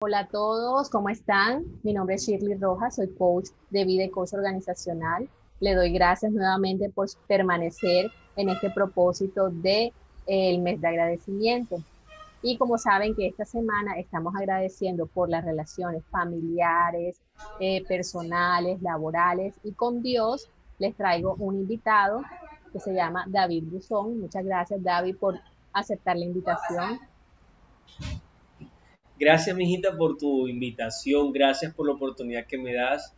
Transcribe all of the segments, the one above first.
Hola a todos, ¿cómo están? Mi nombre es Shirley Rojas, soy coach de vida y coach organizacional. Le doy gracias nuevamente por permanecer en este propósito de eh, el mes de agradecimiento. Y como saben que esta semana estamos agradeciendo por las relaciones familiares, eh, personales, laborales y con Dios, les traigo un invitado que se llama David Buzón. Muchas gracias David por aceptar la invitación. Gracias, mijita, por tu invitación. Gracias por la oportunidad que me das.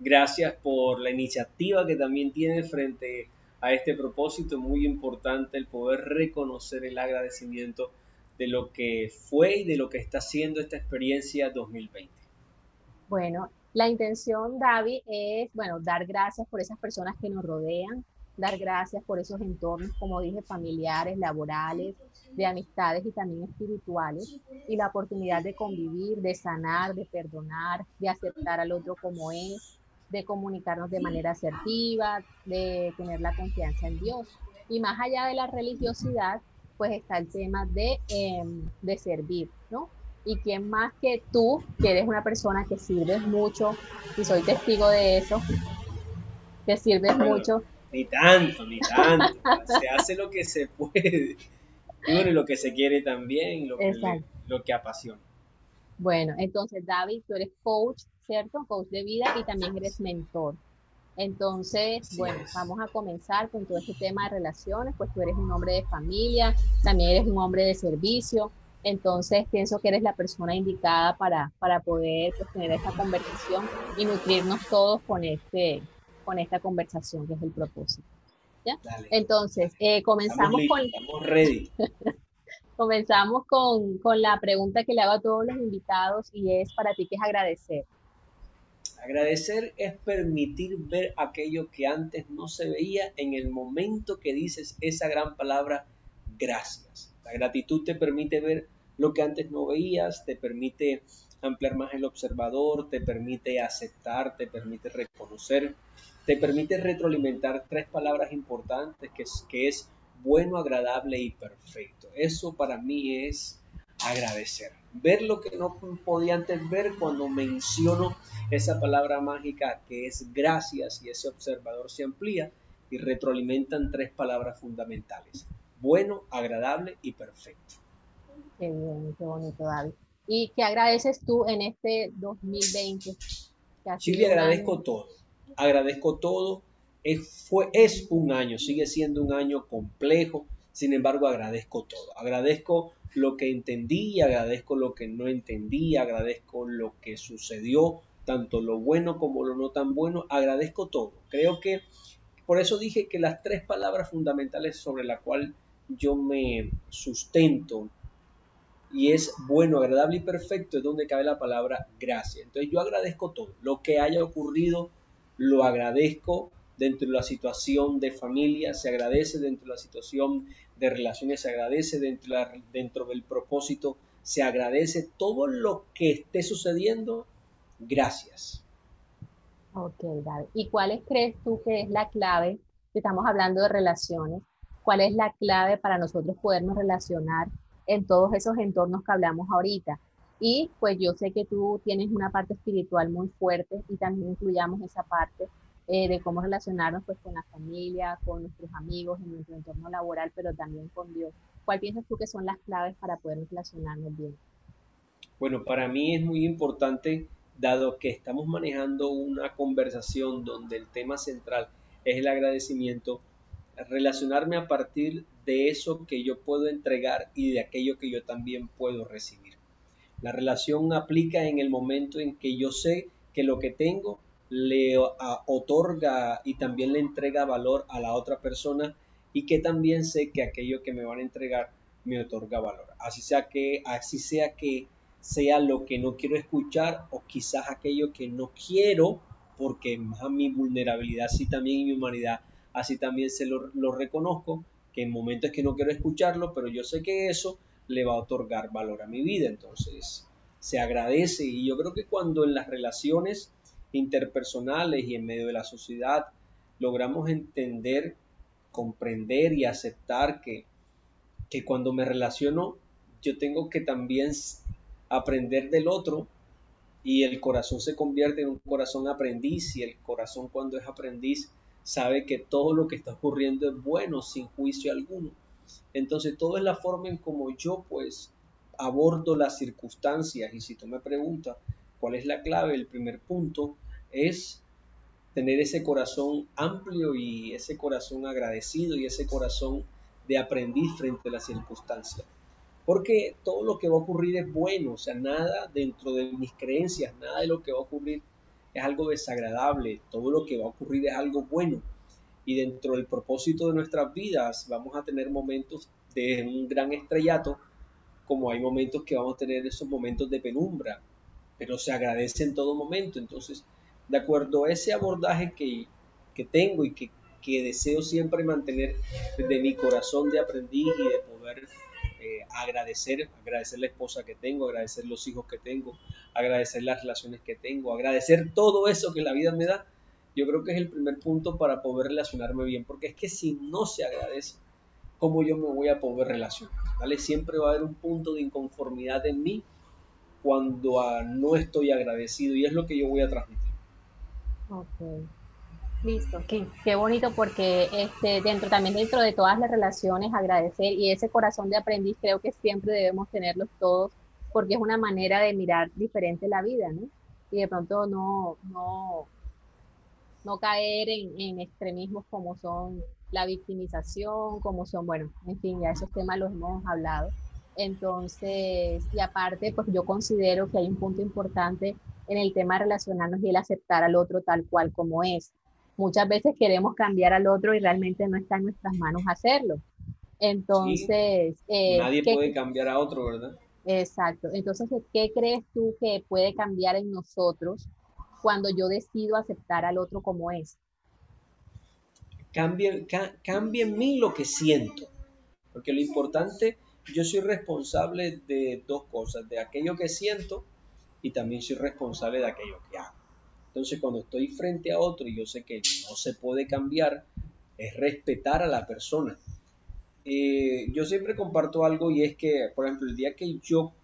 Gracias por la iniciativa que también tienes frente a este propósito. Muy importante el poder reconocer el agradecimiento de lo que fue y de lo que está haciendo esta experiencia 2020. Bueno, la intención, David, es, bueno, dar gracias por esas personas que nos rodean, dar gracias por esos entornos, como dije, familiares, laborales, de amistades y también espirituales, y la oportunidad de convivir, de sanar, de perdonar, de aceptar al otro como es, de comunicarnos de manera asertiva, de tener la confianza en Dios. Y más allá de la religiosidad, pues está el tema de, em, de servir, ¿no? Y quién más que tú, que eres una persona que sirves mucho, y soy testigo de eso, que sirves mucho, ni tanto, ni tanto. se hace lo que se puede. Y bueno, lo que se quiere también, lo que, lo que apasiona. Bueno, entonces David, tú eres coach, ¿cierto? Coach de vida y también eres mentor. Entonces, bueno, vamos a comenzar con todo este tema de relaciones, pues tú eres un hombre de familia, también eres un hombre de servicio, entonces pienso que eres la persona indicada para, para poder pues, tener esta conversación y nutrirnos todos con este, con esta conversación, que es el propósito. ¿Ya? Entonces, eh, comenzamos con... Ready. comenzamos con, con la pregunta que le hago a todos los invitados y es para ti, ¿qué es agradecer? Agradecer es permitir ver aquello que antes no se veía en el momento que dices esa gran palabra gracias. La gratitud te permite ver lo que antes no veías, te permite ampliar más el observador, te permite aceptar, te permite reconocer, te permite retroalimentar tres palabras importantes que es, que es bueno, agradable y perfecto. Eso para mí es agradecer. Ver lo que no podía antes ver cuando menciono esa palabra mágica que es gracias y ese observador se amplía y retroalimentan tres palabras fundamentales. Bueno, agradable y perfecto. Qué bien, qué bonito, David. ¿Y qué agradeces tú en este 2020? Chile, agradezco todo agradezco todo. Es, fue, es un año, sigue siendo un año complejo, sin embargo agradezco todo. Agradezco lo que entendí, agradezco lo que no entendí, agradezco lo que sucedió, tanto lo bueno como lo no tan bueno, agradezco todo. Creo que por eso dije que las tres palabras fundamentales sobre las cuales yo me sustento y es bueno, agradable y perfecto es donde cabe la palabra gracia. Entonces yo agradezco todo, lo que haya ocurrido lo agradezco dentro de la situación de familia, se agradece dentro de la situación de relaciones, se agradece dentro, dentro del propósito, se agradece todo lo que esté sucediendo. Gracias. Ok, David. ¿Y cuáles crees tú que es la clave? Estamos hablando de relaciones. ¿Cuál es la clave para nosotros podernos relacionar en todos esos entornos que hablamos ahorita? Y pues yo sé que tú tienes una parte espiritual muy fuerte y también incluyamos esa parte eh, de cómo relacionarnos pues con la familia, con nuestros amigos, en nuestro entorno laboral, pero también con Dios. ¿Cuál piensas tú que son las claves para poder relacionarnos bien? Bueno, para mí es muy importante, dado que estamos manejando una conversación donde el tema central es el agradecimiento, relacionarme a partir de eso que yo puedo entregar y de aquello que yo también puedo recibir. La relación aplica en el momento en que yo sé que lo que tengo le otorga y también le entrega valor a la otra persona y que también sé que aquello que me van a entregar me otorga valor. Así sea que así sea que sea lo que no quiero escuchar o quizás aquello que no quiero porque a mi vulnerabilidad así también mi humanidad así también se lo, lo reconozco que en momentos que no quiero escucharlo pero yo sé que eso le va a otorgar valor a mi vida. Entonces, se agradece y yo creo que cuando en las relaciones interpersonales y en medio de la sociedad logramos entender, comprender y aceptar que, que cuando me relaciono yo tengo que también aprender del otro y el corazón se convierte en un corazón aprendiz y el corazón cuando es aprendiz sabe que todo lo que está ocurriendo es bueno sin juicio alguno. Entonces todo es la forma en como yo pues abordo las circunstancias y si tú me preguntas cuál es la clave, el primer punto es tener ese corazón amplio y ese corazón agradecido y ese corazón de aprendiz frente a las circunstancias. Porque todo lo que va a ocurrir es bueno, o sea, nada dentro de mis creencias, nada de lo que va a ocurrir es algo desagradable, todo lo que va a ocurrir es algo bueno. Y dentro del propósito de nuestras vidas vamos a tener momentos de un gran estrellato, como hay momentos que vamos a tener esos momentos de penumbra, pero se agradece en todo momento. Entonces, de acuerdo a ese abordaje que, que tengo y que, que deseo siempre mantener de mi corazón de aprendiz y de poder eh, agradecer, agradecer la esposa que tengo, agradecer los hijos que tengo, agradecer las relaciones que tengo, agradecer todo eso que la vida me da, yo creo que es el primer punto para poder relacionarme bien, porque es que si no se agradece, ¿cómo yo me voy a poder relacionar? ¿Vale? Siempre va a haber un punto de inconformidad en mí cuando no estoy agradecido y es lo que yo voy a transmitir. Ok. Listo, qué, qué bonito porque este, dentro también dentro de todas las relaciones agradecer y ese corazón de aprendiz creo que siempre debemos tenerlos todos porque es una manera de mirar diferente la vida, ¿no? Y de pronto no, no, no caer en, en extremismos como son la victimización, como son, bueno, en fin, ya esos temas los hemos hablado. Entonces, y aparte, pues yo considero que hay un punto importante en el tema de relacionarnos y el aceptar al otro tal cual como es muchas veces queremos cambiar al otro y realmente no está en nuestras manos hacerlo. Entonces... Eh, nadie puede cambiar a otro, ¿verdad? Exacto. Entonces, ¿qué crees tú que puede cambiar en nosotros cuando yo decido aceptar al otro como es? Cambia en mí lo que siento. Porque lo importante, yo soy responsable de dos cosas, de aquello que siento y también soy responsable de aquello que hago. Entonces, cuando estoy frente a otro y yo sé que no se puede cambiar, es respetar a la persona. Eh, yo siempre comparto algo y es que, por ejemplo, el día que yo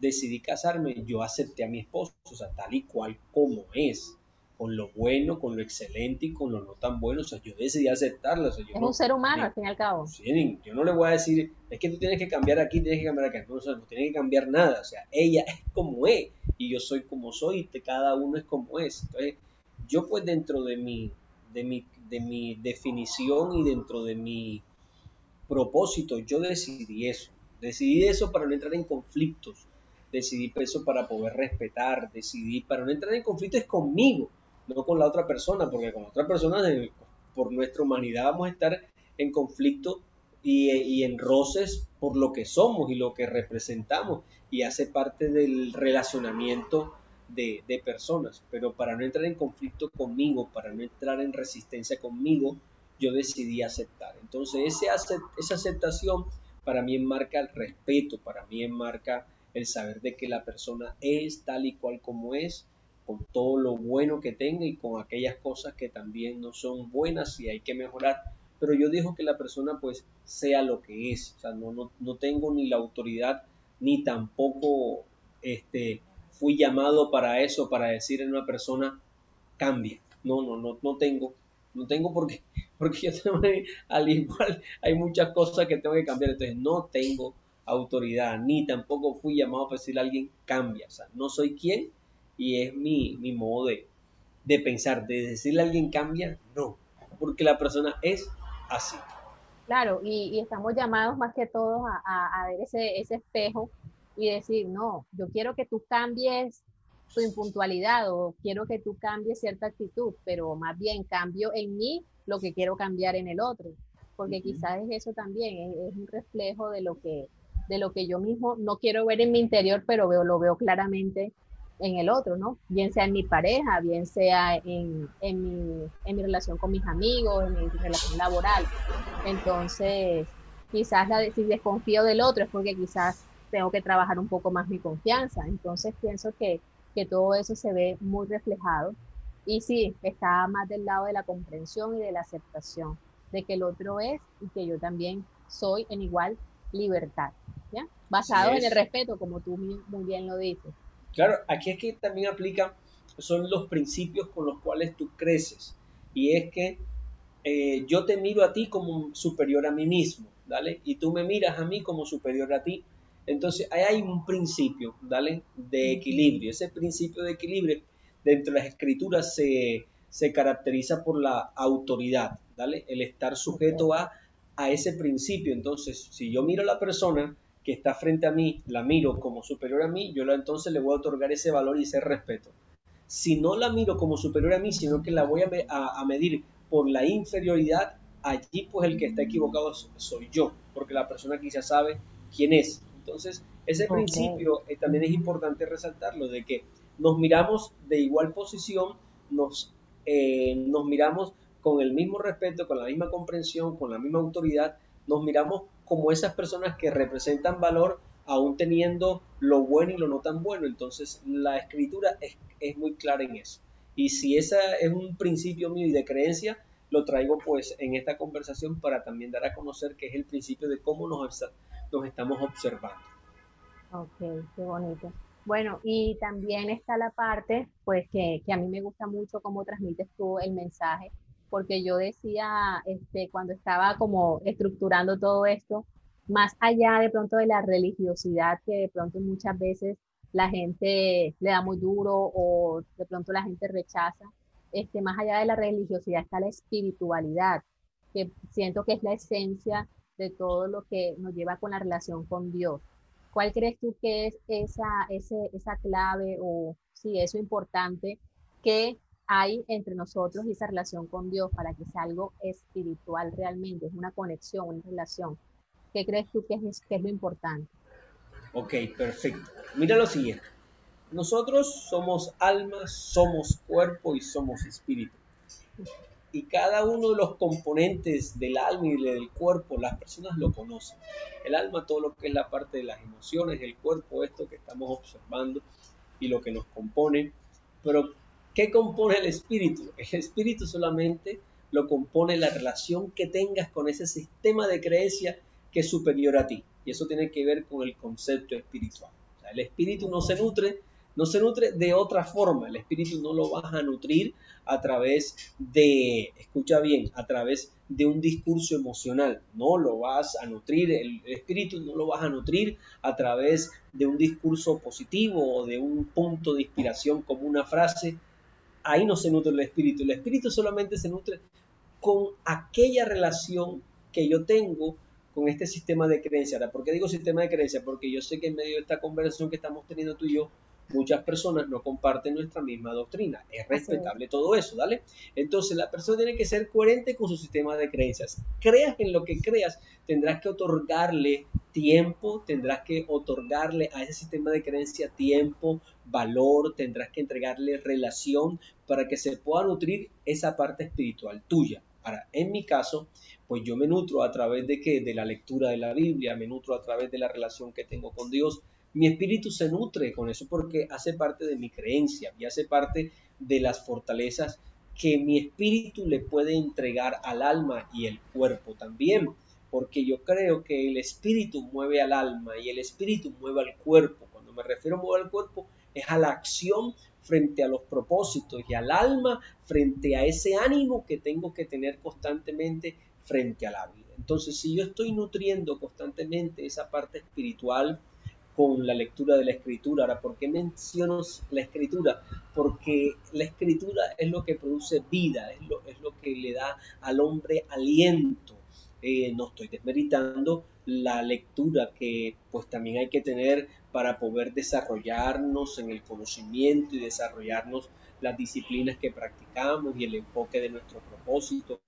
decidí casarme, yo acepté a mi esposo, o sea, tal y cual como es con lo bueno, con lo excelente y con lo no tan bueno. O sea, yo decidí aceptarla. es un ser humano, al fin y al cabo. Sí, yo no le voy a decir, es que tú tienes que cambiar aquí, tienes que cambiar acá. No, o sea, no tienes que cambiar nada. O sea, ella es como es y yo soy como soy y cada uno es como es. Entonces, yo pues dentro de mi, de mi, de mi definición y dentro de mi propósito, yo decidí eso. Decidí eso para no entrar en conflictos. Decidí eso para poder respetar. Decidí para no entrar en conflictos conmigo no con la otra persona, porque con la otra persona, por nuestra humanidad, vamos a estar en conflicto y, en roces por lo que somos y lo que representamos, y hace parte del relacionamiento de, personas. Pero para no entrar en conflicto conmigo, para no entrar en resistencia conmigo, yo decidí aceptar. Entonces, esa aceptación para mí enmarca el respeto, para mí enmarca el saber de que la persona es tal y cual como es, con todo lo bueno que tenga y con aquellas cosas que también no son buenas y hay que mejorar. Pero yo digo que la persona pues sea lo que es, o sea, no, no, tengo ni la autoridad ni tampoco este, fui llamado para eso, para decir a una persona cambia. No, no, no, no tengo, no tengo porque, porque yo tengo, al igual hay muchas cosas que tengo que cambiar, entonces no tengo autoridad, ni tampoco fui llamado para decirle a alguien cambia, o sea, no soy quien y es mi, mi modo de, de pensar, de decirle a alguien cambia, no, porque la persona es así. Claro, y, y estamos llamados más que todos a, a, ver ese, ese espejo y decir, no, yo quiero que tú cambies tu impuntualidad o quiero que tú cambies cierta actitud, pero más bien cambio en mí lo que quiero cambiar en el otro, porque quizás es eso también, es, un reflejo de lo que de lo que yo mismo no quiero ver en mi interior, pero veo, lo veo claramente en el otro, ¿no? Bien sea en mi pareja, bien sea en, en, mi, en mi relación con mis amigos, en mi relación laboral. Entonces, quizás la, si desconfío del otro es porque quizás tengo que trabajar un poco más mi confianza. Entonces, pienso que, que todo eso se ve muy reflejado. Y sí, está más del lado de la comprensión y de la aceptación de que el otro es y que yo también soy en igual libertad. ¿Ya? basado en el respeto, como tú muy bien lo dices. Claro, aquí es que también aplica, son los principios con los cuales tú creces. Y es que eh, yo te miro a ti como superior a mí mismo, ¿dale? Y tú me miras a mí como superior a ti. Entonces, ahí hay un principio, ¿dale? De equilibrio. Ese principio de equilibrio dentro de las escrituras se, se caracteriza por la autoridad, ¿dale? El estar sujeto a, a ese principio. Entonces, si yo miro a la persona que está frente a mí, la miro como superior a mí, yo entonces le voy a otorgar ese valor y ese respeto. Si no la miro como superior a mí, sino que la voy a, a medir por la inferioridad, allí pues el que está equivocado soy yo, porque la persona quizá sabe quién es. Entonces, ese principio eh, también es importante resaltarlo, de que nos miramos de igual posición, nos, eh, nos miramos con el mismo respeto, con la misma comprensión, con la misma autoridad, nos miramos como esas personas que representan valor aún teniendo lo bueno y lo no tan bueno. Entonces, la escritura es, es muy clara en eso. Y si ese es un principio mío y de creencia, lo traigo pues en esta conversación para también dar a conocer que es el principio de cómo nos, nos estamos observando. Ok, qué bonito. Bueno, y también está la parte, pues que, que, a mí me gusta mucho cómo transmites tú el mensaje, porque yo decía, este, cuando estaba como estructurando todo esto, más allá de pronto de la religiosidad que de pronto muchas veces la gente le da muy duro o de pronto la gente rechaza. Este, más allá de la religiosidad está la espiritualidad, que siento que es la esencia de todo lo que nos lleva con la relación con Dios. ¿Cuál crees tú que es esa, ese, esa clave o sí, eso importante que hay entre nosotros y esa relación con Dios para que sea algo espiritual realmente, es una conexión, una relación? ¿Qué crees tú que es, que es lo importante? Ok, perfecto. Mira lo siguiente. Nosotros somos alma, somos cuerpo y somos espíritu. Y cada uno de los componentes del alma y del cuerpo, las personas lo conocen. El alma, todo lo que es la parte de las emociones, el cuerpo, esto que estamos observando y lo que nos compone. Pero, ¿qué compone el espíritu? El espíritu solamente lo compone la relación que tengas con ese sistema de creencia que es superior a ti. Y eso tiene que ver con el concepto espiritual. el espíritu no se nutre, no se nutre de otra forma. El espíritu no lo vas a nutrir a través de, escucha bien, a través de un discurso emocional. No lo vas a nutrir, el espíritu no lo vas a nutrir a través de un discurso positivo o de un punto de inspiración como una frase. Ahí no se nutre el espíritu. El espíritu solamente se nutre con aquella relación que yo tengo con este sistema de creencia. ¿por qué digo sistema de creencia? Porque yo sé que en medio de esta conversación que estamos teniendo tú y yo, muchas personas no comparten nuestra misma doctrina. Es respetable todo eso, ¿vale? Entonces la persona tiene que ser coherente con su sistema de creencias. Creas en lo que creas, tendrás que otorgarle tiempo, tendrás que otorgarle a ese sistema de creencia tiempo, valor, tendrás que entregarle relación para que se pueda nutrir esa parte espiritual tuya. Ahora, en mi caso, pues yo me nutro a través de qué? De la lectura de la Biblia, me nutro a través de la relación que tengo con Dios. Mi espíritu se nutre con eso porque hace parte de mi creencia y hace parte de las fortalezas que mi espíritu le puede entregar al alma y el cuerpo también, porque yo creo que el espíritu mueve al alma y el espíritu mueve al cuerpo. Cuando me refiero a mover al cuerpo es a la acción frente a los propósitos y al alma frente a ese ánimo que tengo que tener constantemente frente a la vida. Entonces, si yo estoy nutriendo constantemente esa parte espiritual con la lectura de la escritura, ahora, ¿por qué menciono la escritura? Porque la escritura es lo que produce vida, es lo, es lo que le da al hombre aliento. Eh, no estoy desmeritando la lectura que pues también hay que tener para poder desarrollarnos en el conocimiento y desarrollarnos las disciplinas que practicamos y el enfoque de nuestro propósito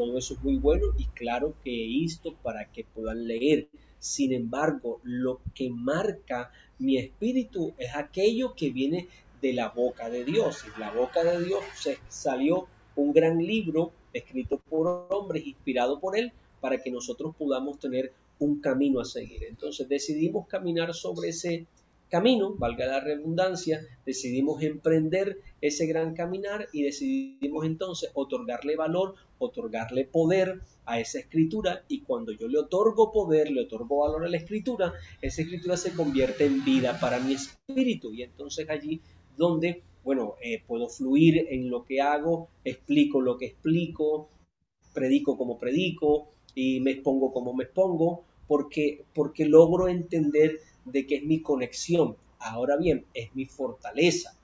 todo eso es muy bueno y claro que esto para que puedan leer. Sin embargo, lo que marca mi espíritu es aquello que viene de la boca de Dios. Y la boca de Dios se salió un gran libro escrito por hombres, inspirado por él, para que nosotros podamos tener un camino a seguir. Entonces decidimos caminar sobre ese camino, valga la redundancia, decidimos emprender ese gran caminar y decidimos entonces otorgarle valor, otorgarle poder a esa escritura y cuando yo le otorgo poder, le otorgo valor a la escritura, esa escritura se convierte en vida para mi espíritu y entonces allí donde, bueno, eh, puedo fluir en lo que hago, explico lo que explico, predico como predico y me expongo como me expongo, porque, porque logro entender de que es mi conexión. Ahora bien, es mi fortaleza.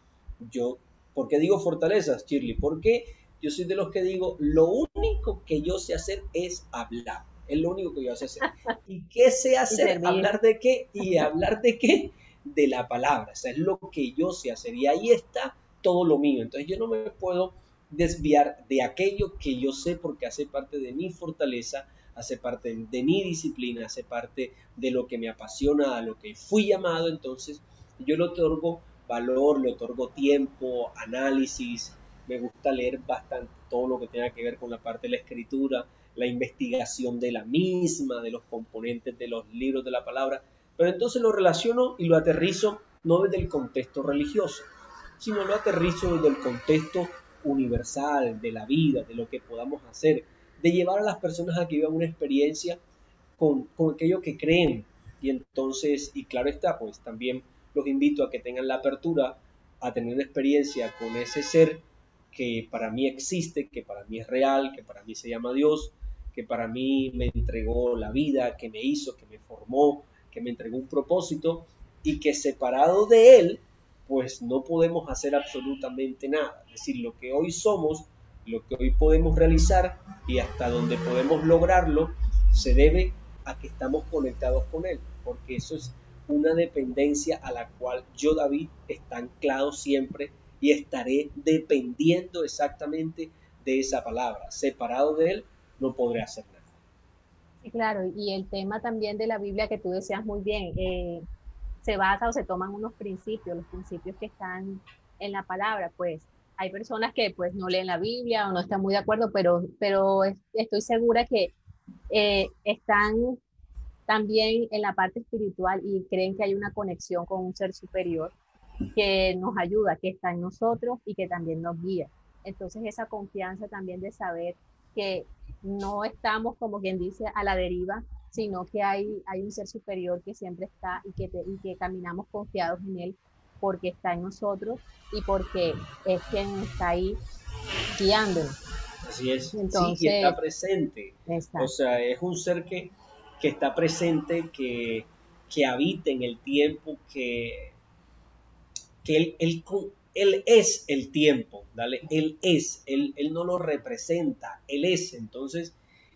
Yo, ¿por qué digo fortalezas, Shirley? Porque yo soy de los que digo, lo único que yo sé hacer es hablar. Es lo único que yo sé hacer. ¿Y qué sé hacer? ¿Hablar de qué? ¿Y hablar de qué? De la palabra. O sea, es lo que yo sé hacer. Y ahí está todo lo mío. Entonces yo no me puedo desviar de aquello que yo sé porque hace parte de mi fortaleza, hace parte de mi disciplina, hace parte de lo que me apasiona, a lo que fui llamado, entonces yo le otorgo valor, le otorgo tiempo, análisis, me gusta leer bastante todo lo que tenga que ver con la parte de la escritura, la investigación de la misma, de los componentes de los libros de la palabra, pero entonces lo relaciono y lo aterrizo no desde el contexto religioso, sino lo aterrizo desde el contexto universal de la vida, de lo que podamos hacer, de llevar a las personas a que vivan una experiencia con, aquello que creen. Y entonces, y claro está, pues también los invito a que tengan la apertura a tener una experiencia con ese ser que para mí existe, que para mí es real, que para mí se llama Dios, que para mí me entregó la vida, que me hizo, que me formó, que me entregó un propósito y que separado de Él, pues no podemos hacer absolutamente nada. Es decir, lo que hoy somos lo que hoy podemos realizar y hasta donde podemos lograrlo se debe a que estamos conectados con Él, porque eso es una dependencia a la cual yo, David, está anclado siempre y estaré dependiendo exactamente de esa palabra. Separado de Él, no podré hacer nada. claro, y el tema también de la Biblia que tú decías muy bien, eh, se basa o se toman unos principios, los principios que están en la palabra, pues hay personas que pues no leen la Biblia o no están muy de acuerdo, pero, pero estoy segura que eh, están también en la parte espiritual y creen que hay una conexión con un ser superior que nos ayuda, que está en nosotros y que también nos guía. Entonces esa confianza también de saber que no estamos, como quien dice, a la deriva, sino que hay, hay un ser superior que siempre está y que, y que caminamos confiados en él porque está en nosotros y porque es quien está ahí guiándonos. Así es, Entonces, sí, está presente. O sea, es un ser que, que está presente, que, que, habita en el tiempo, que, que él, él, él, es el tiempo, ¿dale? Él es, él, él no lo representa, Él es. Entonces,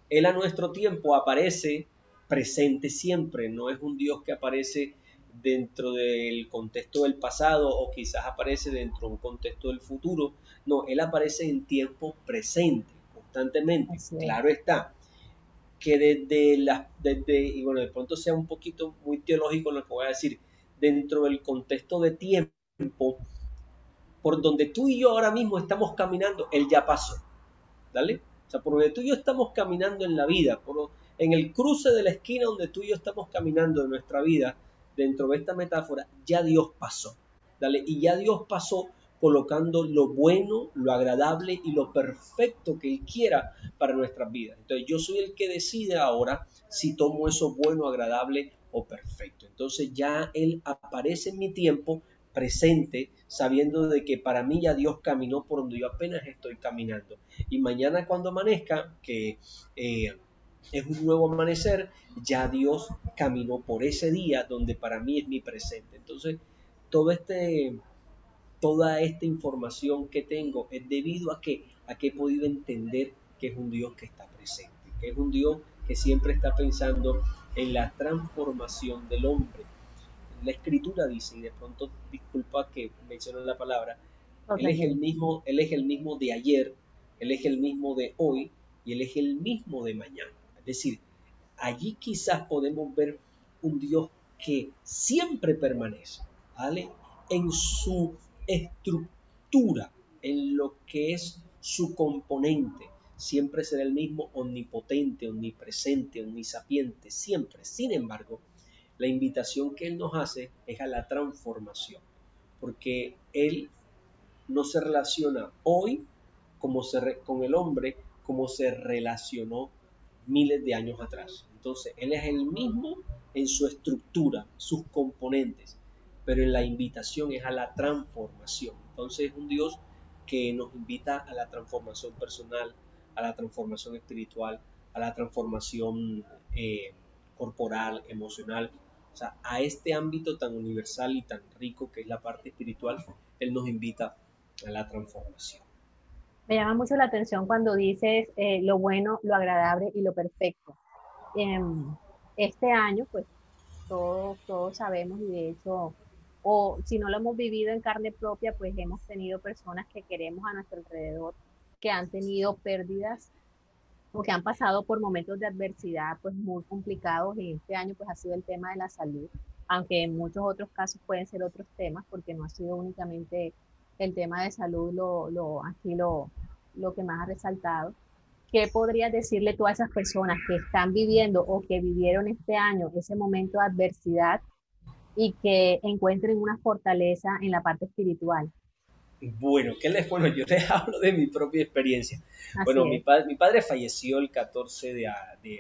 Él a nuestro tiempo aparece presente siempre, no es un Dios que aparece dentro del contexto del pasado o quizás aparece dentro de un contexto del futuro. No, él aparece en tiempo presente, constantemente. Claro está. Que desde las, desde, y bueno, de pronto sea un poquito muy teológico lo que voy a decir, dentro del contexto de tiempo, por donde tú y yo ahora mismo estamos caminando, él ya pasó. ¿Dale? O sea, por donde tú y yo estamos caminando en la vida, por, en el cruce de la esquina donde tú y yo estamos caminando en nuestra vida, dentro de esta metáfora, ya Dios pasó. Dale, y ya Dios pasó colocando lo bueno, lo agradable y lo perfecto que Él quiera para nuestras vidas. Entonces yo soy el que decide ahora si tomo eso bueno, agradable o perfecto. Entonces ya Él aparece en mi tiempo presente, sabiendo de que para mí ya Dios caminó por donde yo apenas estoy caminando. Y mañana cuando amanezca, que... Eh, es un nuevo amanecer, ya Dios caminó por ese día donde para mí es mi presente. Entonces, todo este, toda esta información que tengo es debido a que, a que he podido entender que es un Dios que está presente, que es un Dios que siempre está pensando en la transformación del hombre. La escritura dice, y de pronto disculpa que menciono la palabra, él es el mismo, él es el mismo de ayer, él es el mismo de hoy y él es el mismo de mañana. Es decir, allí quizás podemos ver un Dios que siempre permanece, ¿vale? En su estructura, en lo que es su componente. Siempre será el mismo omnipotente, omnipresente, omnisapiente, siempre. Sin embargo, la invitación que Él nos hace es a la transformación, porque Él no se relaciona hoy como se con el hombre como se relacionó miles de años atrás. Entonces, Él es el mismo en su estructura, sus componentes, pero en la invitación es a la transformación. Entonces, es un Dios que nos invita a la transformación personal, a la transformación espiritual, a la transformación eh, corporal, emocional, o sea, a este ámbito tan universal y tan rico que es la parte espiritual, Él nos invita a la transformación. Me llama mucho la atención cuando dices eh, lo bueno, lo agradable y lo perfecto. Em, este año, pues todos, todos sabemos y de hecho, o si no lo hemos vivido en carne propia, pues hemos tenido personas que queremos a nuestro alrededor que han tenido pérdidas o que han pasado por momentos de adversidad pues muy complicados y este año pues ha sido el tema de la salud, aunque en muchos otros casos pueden ser otros temas porque no ha sido únicamente el tema de salud lo, lo, aquí lo, lo que más ha resaltado. ¿Qué podrías decirle tú a esas personas que están viviendo o que vivieron este año ese momento de adversidad y que encuentren una fortaleza en la parte espiritual? Bueno, ¿qué les bueno? Yo les hablo de mi propia experiencia. bueno, mi, mi, padre falleció el 14 de,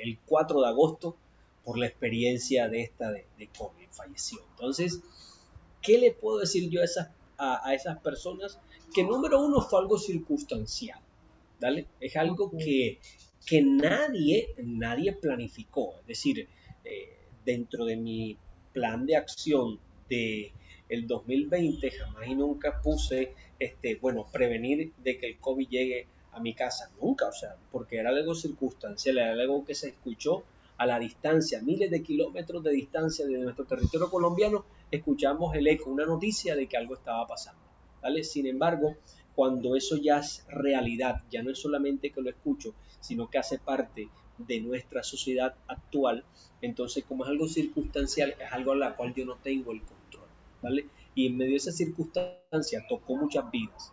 el 4 de agosto por la experiencia de esta de, de COVID, falleció. Entonces, ¿qué le puedo decir yo a esas, a, esas personas? Que número uno fue algo circunstancial, ¿vale? Es algo que, que nadie, nadie planificó. Es decir, eh, dentro de mi plan de acción de el 2020 jamás y nunca puse, este, bueno, prevenir de que el COVID llegue a mi casa, nunca, o sea, porque era algo circunstancial, era algo que se escuchó a la distancia, miles de kilómetros de distancia de nuestro territorio colombiano, escuchamos el eco, una noticia de que algo estaba pasando, ¿vale? Sin embargo, cuando eso ya es realidad, ya no es solamente que lo escucho, sino que hace parte de nuestra sociedad actual, entonces como es algo circunstancial, es algo a la cual yo no tengo el control ¿vale? Y en medio de esa circunstancia tocó muchas vidas.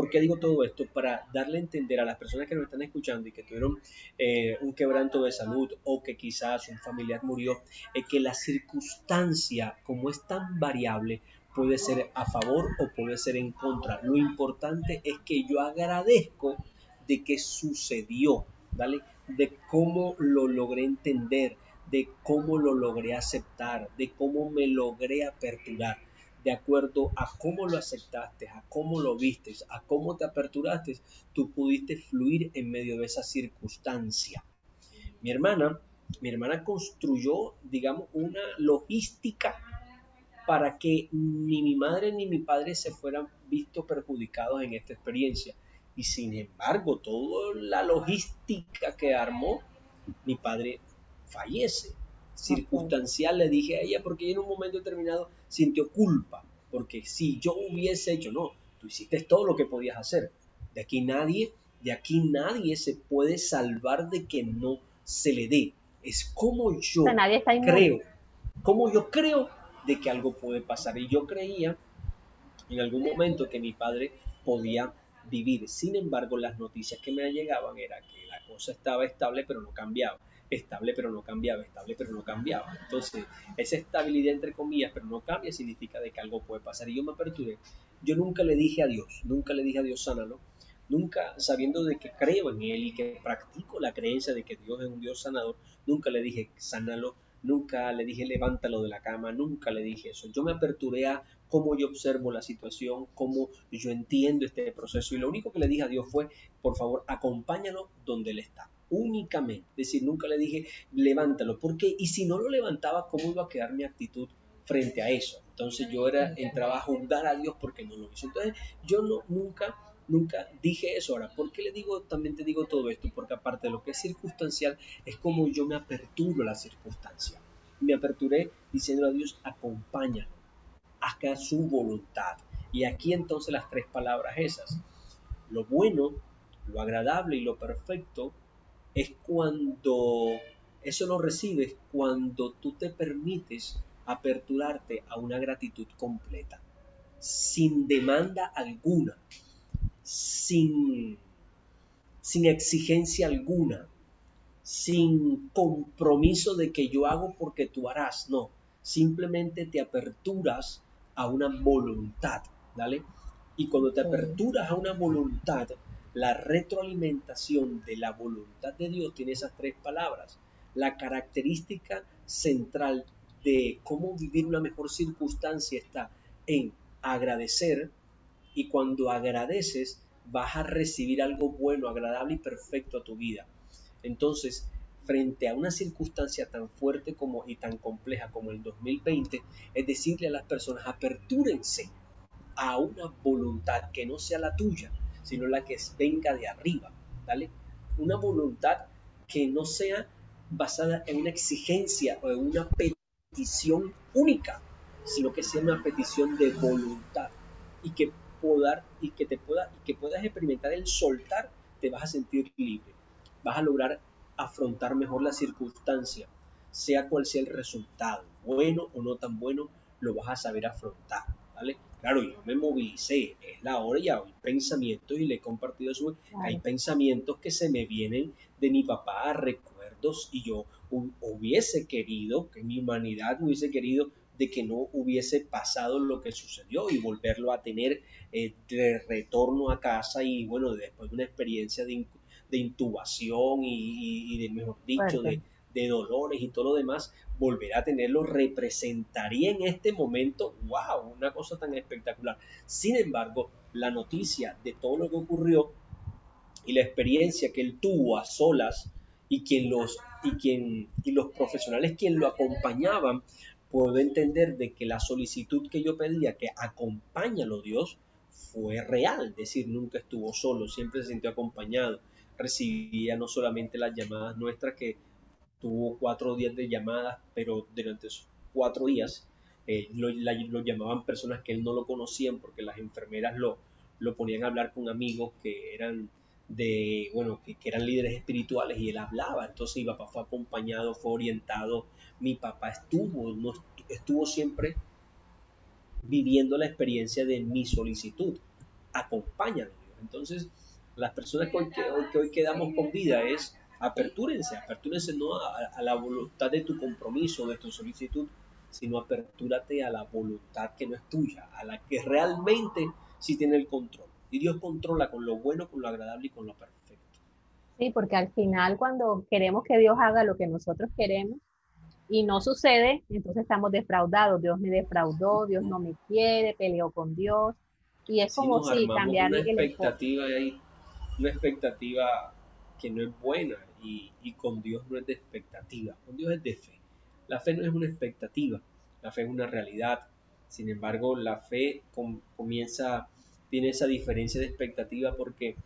¿Por qué digo todo esto? Para darle a entender a las personas que nos están escuchando y que tuvieron eh, un quebranto de salud o que quizás un familiar murió, es que la circunstancia, como es tan variable, puede ser a favor o puede ser en contra. Lo importante es que yo agradezco de que sucedió, ¿vale? De cómo lo logré entender, de cómo lo logré aceptar, de cómo me logré aperturar, de acuerdo a cómo lo aceptaste, a cómo lo vistes, a cómo te aperturaste, tú pudiste fluir en medio de esa circunstancia. Mi hermana, mi hermana construyó, digamos, una logística para que ni mi madre ni mi padre se fueran vistos perjudicados en esta experiencia. Y sin embargo, toda la logística que armó, mi padre fallece. Circunstancial le dije a ella porque en un momento determinado sintió culpa, porque si yo hubiese hecho, no, tú hiciste todo lo que podías hacer. De aquí nadie, de aquí nadie se puede salvar de que no se le dé. Es como yo creo, como yo creo de que algo puede pasar. Y yo creía en algún momento que mi padre podía vivir. Sin embargo, las noticias que me llegaban era que la cosa estaba estable pero no cambiaba estable pero no cambiaba, estable pero no cambiaba. Entonces, esa estabilidad entre comillas, pero no cambia, significa de que algo puede pasar. Y yo me aperturé. Yo nunca le dije a Dios, nunca le dije a Dios, sánalo. Nunca, sabiendo de que creo en Él y que practico la creencia de que Dios es un Dios sanador, nunca le dije, sánalo. Nunca le dije, levántalo de la cama. Nunca le dije eso. Yo me aperturé a cómo yo observo la situación, cómo yo entiendo este proceso. Y lo único que le dije a Dios fue, por favor, acompáñalo donde Él está únicamente. Es decir, nunca le dije, levántalo. porque Y si no lo levantaba, ¿cómo iba a quedar mi actitud frente a eso? Entonces yo era, entraba a juzgar a Dios porque no lo hizo. Entonces yo no, nunca, nunca dije eso. Ahora, ¿por qué le digo, también te digo todo esto? Porque aparte de lo que es circunstancial, es como yo me aperturo a la circunstancia. Me aperturé diciendo a Dios, acompáñalo, haga su voluntad. Y aquí entonces las tres palabras esas. Lo bueno, lo agradable y lo perfecto es cuando eso lo recibes cuando tú te permites aperturarte a una gratitud completa, sin demanda alguna, sin, sin exigencia alguna, sin compromiso de que yo hago porque tú harás, no, simplemente te aperturas a una voluntad, ¿vale? Y cuando te aperturas a una voluntad, la retroalimentación de la voluntad de Dios tiene esas tres palabras. La característica central de cómo vivir una mejor circunstancia está en agradecer y cuando agradeces vas a recibir algo bueno, agradable y perfecto a tu vida. Entonces, frente a una circunstancia tan fuerte como y tan compleja como el 2020, es decirle a las personas, apertúrense a una voluntad que no sea la tuya, sino la que venga de arriba, ¿vale? Una voluntad que no sea basada en una exigencia o en una petición única, sino que sea una petición de voluntad y que poder, y que te pueda y que puedas experimentar el soltar, te vas a sentir libre. Vas a lograr afrontar mejor la circunstancia, sea cual sea el resultado, bueno o no tan bueno, lo vas a saber afrontar, ¿vale? Claro, yo me movilicé, es la hora y hay pensamientos y le he compartido eso, hay pensamientos que se me vienen de mi papá, recuerdos, y yo hubiese querido, que mi humanidad hubiese querido de que no hubiese pasado lo que sucedió y volverlo a tener eh, de retorno a casa y bueno, después de una experiencia de, de intubación y, de, mejor dicho, de, de, dolores y todo lo demás, volver a tenerlo representaría en este momento, wow, una cosa tan espectacular. Sin embargo, la noticia de todo lo que ocurrió y la experiencia que él tuvo a solas y quien los y quien y los profesionales quien lo acompañaban puedo entender de que la solicitud que yo pedía que acompáñalo Dios fue real, es decir, nunca estuvo solo, siempre se sintió acompañado recibía no solamente las llamadas nuestras, que tuvo cuatro días de llamadas, pero durante esos cuatro días eh, lo, llamaban personas que él no lo conocían porque las enfermeras lo, lo ponían a hablar con amigos que eran de, bueno, que, eran líderes espirituales y él hablaba. Entonces mi papá fue acompañado, fue orientado. Mi papá estuvo, no, estuvo siempre viviendo la experiencia de mi solicitud. Acompáñalo. Entonces, las personas que hoy, quedamos con vida es apertúrense, apertúrense no a, la voluntad de tu compromiso, de tu solicitud, sino apertúrate a la voluntad que no es tuya, a la que realmente sí tiene el control. Y Dios controla con lo bueno, con lo agradable y con lo perfecto. Sí, porque al final cuando queremos que Dios haga lo que nosotros queremos y no sucede, entonces estamos defraudados. Dios me defraudó, Dios no me quiere, peleó con Dios. Y es como si cambiar el expectativa ahí una expectativa que no es buena y, con Dios no es de expectativa, con Dios es de fe. La fe no es una expectativa, la fe es una realidad. Sin embargo, la fe comienza, tiene esa diferencia de expectativa porque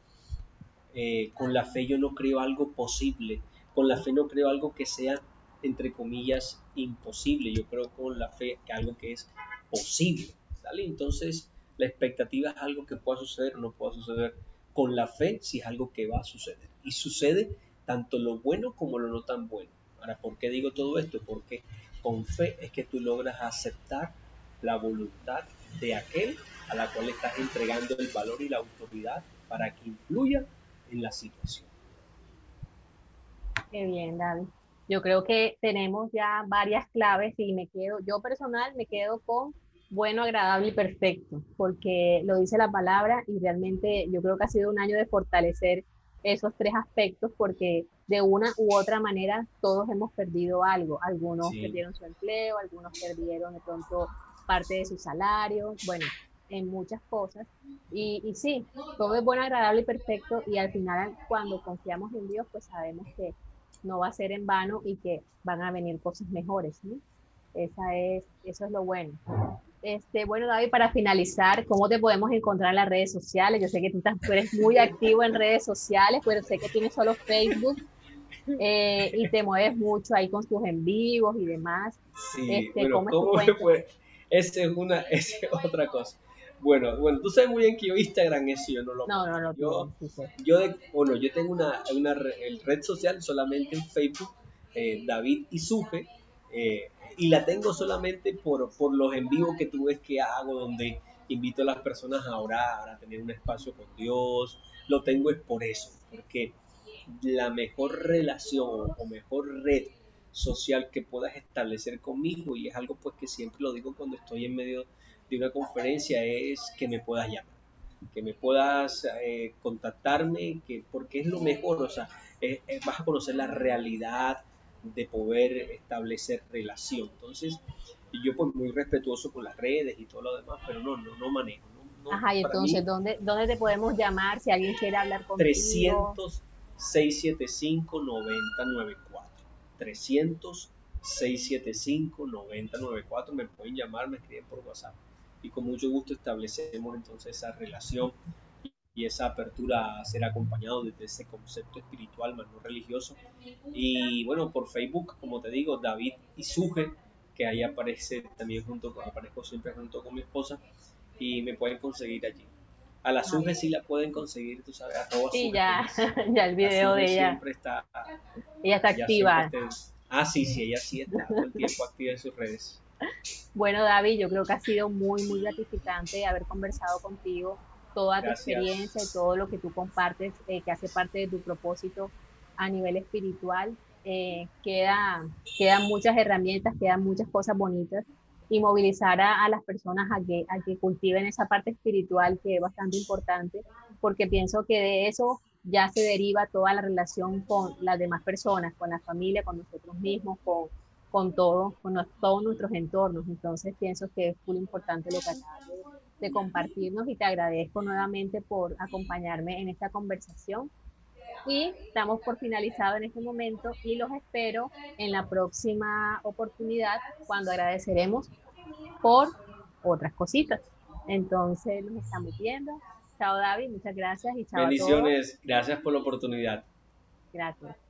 eh, con la fe yo no creo algo posible, con la fe no creo algo que sea, entre comillas, imposible, yo creo con la fe que algo que es posible. Entonces, la expectativa es algo que pueda suceder o no pueda suceder con la fe si es algo que va a suceder. Y sucede tanto lo bueno como lo no tan bueno. Ahora, ¿por qué digo todo esto? Porque con fe es que tú logras aceptar la voluntad de aquel a la cual estás entregando el valor y la autoridad para que influya en la situación. Qué bien, David. Yo creo que tenemos ya varias claves y me quedo, yo personal me quedo con bueno, agradable y perfecto, porque lo dice la palabra y realmente yo creo que ha sido un año de fortalecer esos tres aspectos porque de una u otra manera todos hemos perdido algo. Algunos perdieron su empleo, algunos perdieron de pronto parte de su salario, bueno, en muchas cosas. Y, y sí, todo es bueno, agradable y perfecto y al final cuando confiamos en Dios pues sabemos que no va a ser en vano y que van a venir cosas mejores. ¿no? Esa es, eso es lo bueno. Este, bueno, David, para finalizar, ¿cómo te podemos encontrar en las redes sociales? Yo sé que tú, eres muy activo en redes sociales, pero sé que tienes solo Facebook eh, y te mueves mucho ahí con tus en vivos y demás. Sí, este, bueno, ¿cómo, fue? Esa es, una, esa es otra cosa. Bueno, bueno, tú sabes muy bien que yo Instagram es yo no lo No, no, no. Yo, yo, bueno, yo tengo una, una red social solamente en Facebook, eh, David eh, y la tengo solamente por, por los en vivo que tú ves que hago, donde invito a las personas a orar, a tener un espacio con Dios. Lo tengo es por eso, porque la mejor relación o mejor red social que puedas establecer conmigo y es algo pues que siempre lo digo cuando estoy en medio de una conferencia es que me puedas llamar que me puedas eh, contactarme que porque es lo mejor o sea vas a conocer la realidad de poder establecer relación. Entonces yo pues muy respetuoso con las redes y todo lo demás pero no no no manejo Ajá, y entonces, ¿dónde, ¿dónde te podemos llamar si alguien quiere hablar contigo? 300 675 9094 300 675 9094 me pueden llamar, me escriben por WhatsApp. Y con mucho gusto establecemos entonces esa relación y esa apertura a ser acompañado desde ese concepto espiritual más no religioso y bueno por Facebook como te digo David Isuge que ahí aparece también junto con, aparezco siempre junto con mi esposa y me pueden conseguir allí. A la Suge sí la pueden conseguir, tú sabes, a todos. Sí, ya, ya el video de ella. Siempre está. Ella está activa. ah, sí, sí, ella sí está todo el tiempo activa en sus redes. Bueno, David, yo creo que ha sido muy, muy gratificante haber conversado contigo, toda tu experiencia y todo lo que tú compartes, eh, que hace parte de tu propósito a nivel espiritual. Eh, queda, quedan muchas herramientas, quedan muchas cosas bonitas y movilizar a, las personas a que, a que cultiven esa parte espiritual que es bastante importante, porque pienso que de eso ya se deriva toda la relación con las demás personas, con la familia, con nosotros mismos, con, con todo, con todos nuestros entornos. Entonces pienso que es muy importante lo que acabas de, de compartirnos y te agradezco nuevamente por acompañarme en esta conversación. Y estamos por finalizado en este momento y los espero en la próxima oportunidad cuando agradeceremos por otras cositas. Entonces nos estamos viendo. Chao David, muchas gracias y chao. Bendiciones, gracias por la oportunidad. Gracias.